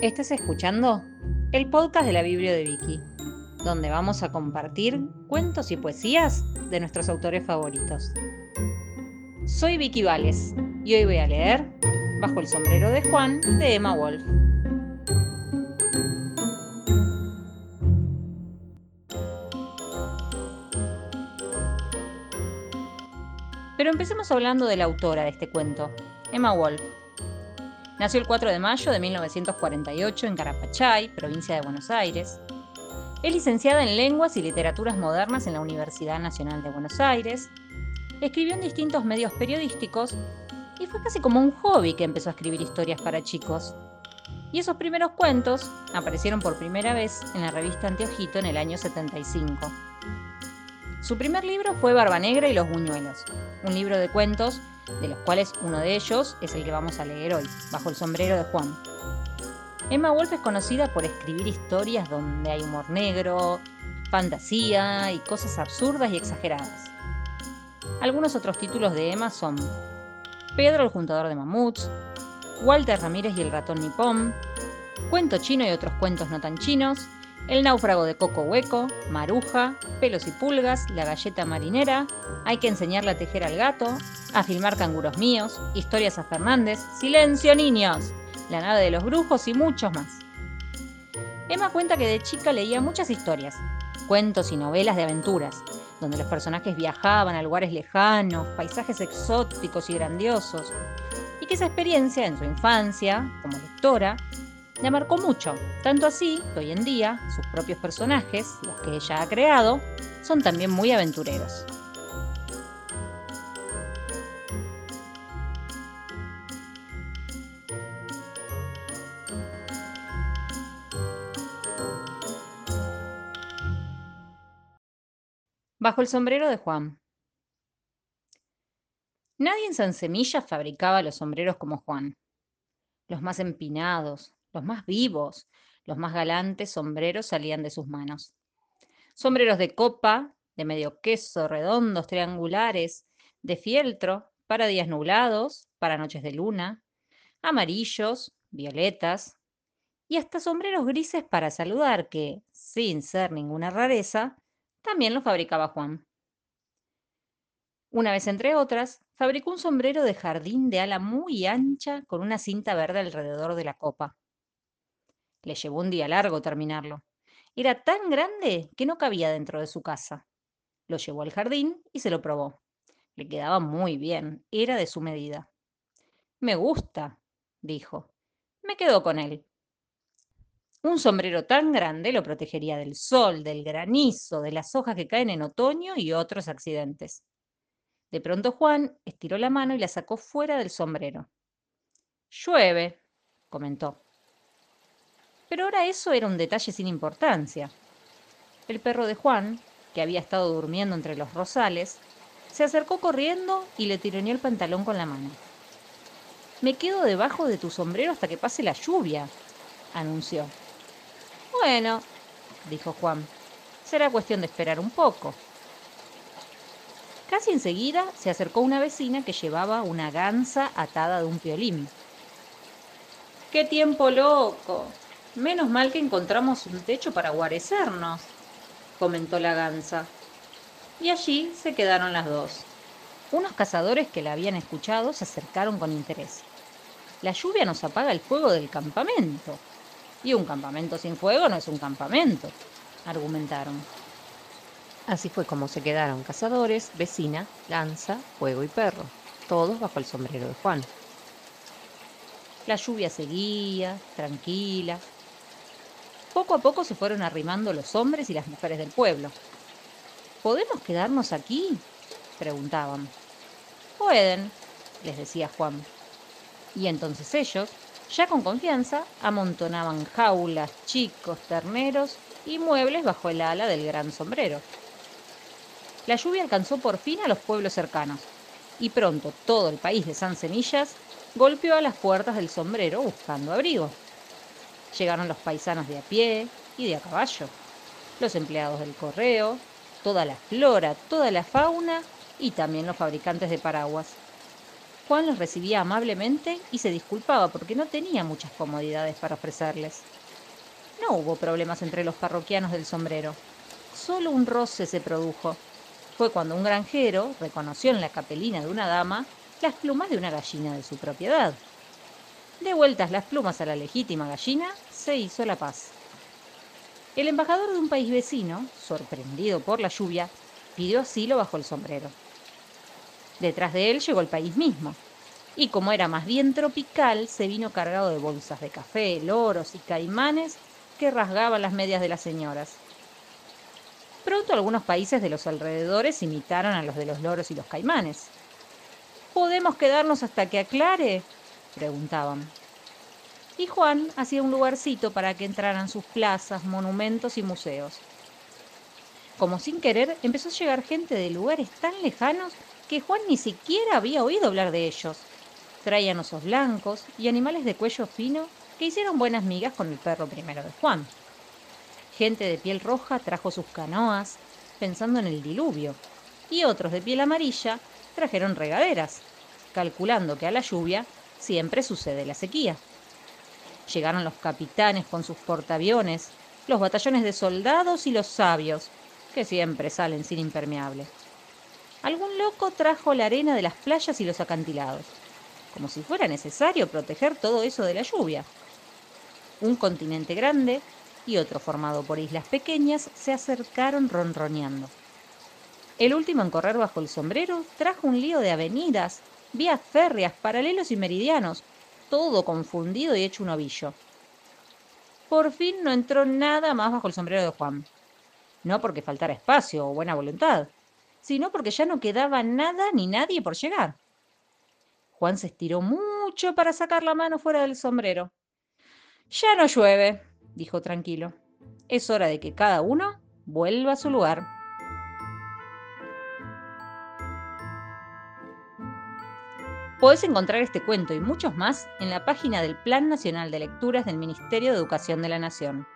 Estás escuchando el podcast de la Biblia de Vicky, donde vamos a compartir cuentos y poesías de nuestros autores favoritos. Soy Vicky Vales y hoy voy a leer Bajo el sombrero de Juan de Emma Wolf. Pero empecemos hablando de la autora de este cuento, Emma Wolf. Nació el 4 de mayo de 1948 en Carapachay, provincia de Buenos Aires. Es licenciada en Lenguas y Literaturas Modernas en la Universidad Nacional de Buenos Aires. Escribió en distintos medios periodísticos y fue casi como un hobby que empezó a escribir historias para chicos. Y esos primeros cuentos aparecieron por primera vez en la revista Anteojito en el año 75. Su primer libro fue Barba Negra y los Buñuelos, un libro de cuentos, de los cuales uno de ellos es el que vamos a leer hoy, Bajo el sombrero de Juan. Emma Wolf es conocida por escribir historias donde hay humor negro, fantasía y cosas absurdas y exageradas. Algunos otros títulos de Emma son Pedro el juntador de mamuts, Walter Ramírez y el ratón nipón, Cuento chino y otros cuentos no tan chinos, el náufrago de Coco Hueco, Maruja, Pelos y Pulgas, La Galleta Marinera, Hay que enseñarle a tejer al gato, A filmar canguros míos, Historias a Fernández, Silencio niños, La nave de los brujos y muchos más. Emma cuenta que de chica leía muchas historias, cuentos y novelas de aventuras, donde los personajes viajaban a lugares lejanos, paisajes exóticos y grandiosos, y que esa experiencia en su infancia, como lectora, la marcó mucho, tanto así que hoy en día sus propios personajes, los que ella ha creado, son también muy aventureros. Bajo el sombrero de Juan. Nadie en San Semilla fabricaba los sombreros como Juan. Los más empinados, los más vivos, los más galantes sombreros salían de sus manos. Sombreros de copa, de medio queso, redondos, triangulares, de fieltro, para días nublados, para noches de luna, amarillos, violetas, y hasta sombreros grises para saludar que, sin ser ninguna rareza, también los fabricaba Juan. Una vez entre otras, fabricó un sombrero de jardín de ala muy ancha con una cinta verde alrededor de la copa. Le llevó un día largo terminarlo. Era tan grande que no cabía dentro de su casa. Lo llevó al jardín y se lo probó. Le quedaba muy bien, era de su medida. Me gusta, dijo. Me quedo con él. Un sombrero tan grande lo protegería del sol, del granizo, de las hojas que caen en otoño y otros accidentes. De pronto Juan estiró la mano y la sacó fuera del sombrero. Llueve, comentó. Pero ahora eso era un detalle sin importancia. El perro de Juan, que había estado durmiendo entre los rosales, se acercó corriendo y le tironeó el pantalón con la mano. Me quedo debajo de tu sombrero hasta que pase la lluvia, anunció. Bueno, dijo Juan, será cuestión de esperar un poco. Casi enseguida se acercó una vecina que llevaba una gansa atada de un piolín. ¡Qué tiempo loco! Menos mal que encontramos un techo para guarecernos, comentó la gansa. Y allí se quedaron las dos. Unos cazadores que la habían escuchado se acercaron con interés. La lluvia nos apaga el fuego del campamento. Y un campamento sin fuego no es un campamento, argumentaron. Así fue como se quedaron cazadores, vecina, lanza, fuego y perro, todos bajo el sombrero de Juan. La lluvia seguía, tranquila, poco a poco se fueron arrimando los hombres y las mujeres del pueblo. ¿Podemos quedarnos aquí? preguntaban. Pueden, les decía Juan. Y entonces ellos, ya con confianza, amontonaban jaulas, chicos, terneros y muebles bajo el ala del gran sombrero. La lluvia alcanzó por fin a los pueblos cercanos, y pronto todo el país de San Semillas golpeó a las puertas del sombrero buscando abrigo. Llegaron los paisanos de a pie y de a caballo, los empleados del correo, toda la flora, toda la fauna y también los fabricantes de paraguas. Juan los recibía amablemente y se disculpaba porque no tenía muchas comodidades para ofrecerles. No hubo problemas entre los parroquianos del sombrero. Solo un roce se produjo. Fue cuando un granjero reconoció en la capelina de una dama las plumas de una gallina de su propiedad. Devueltas las plumas a la legítima gallina, se hizo la paz. El embajador de un país vecino, sorprendido por la lluvia, pidió asilo bajo el sombrero. Detrás de él llegó el país mismo, y como era más bien tropical, se vino cargado de bolsas de café, loros y caimanes que rasgaban las medias de las señoras. Pronto algunos países de los alrededores imitaron a los de los loros y los caimanes. ¿Podemos quedarnos hasta que aclare? Preguntaban. Y Juan hacía un lugarcito para que entraran sus plazas, monumentos y museos. Como sin querer, empezó a llegar gente de lugares tan lejanos que Juan ni siquiera había oído hablar de ellos. Traían osos blancos y animales de cuello fino que hicieron buenas migas con el perro primero de Juan. Gente de piel roja trajo sus canoas, pensando en el diluvio, y otros de piel amarilla trajeron regaderas, calculando que a la lluvia siempre sucede la sequía. Llegaron los capitanes con sus portaaviones, los batallones de soldados y los sabios, que siempre salen sin impermeable. Algún loco trajo la arena de las playas y los acantilados, como si fuera necesario proteger todo eso de la lluvia. Un continente grande y otro formado por islas pequeñas se acercaron ronroneando. El último en correr bajo el sombrero trajo un lío de avenidas, vías férreas, paralelos y meridianos, todo confundido y hecho un ovillo. Por fin no entró nada más bajo el sombrero de Juan. No porque faltara espacio o buena voluntad, sino porque ya no quedaba nada ni nadie por llegar. Juan se estiró mucho para sacar la mano fuera del sombrero. Ya no llueve, dijo tranquilo. Es hora de que cada uno vuelva a su lugar. Podés encontrar este cuento y muchos más en la página del Plan Nacional de Lecturas del Ministerio de Educación de la Nación.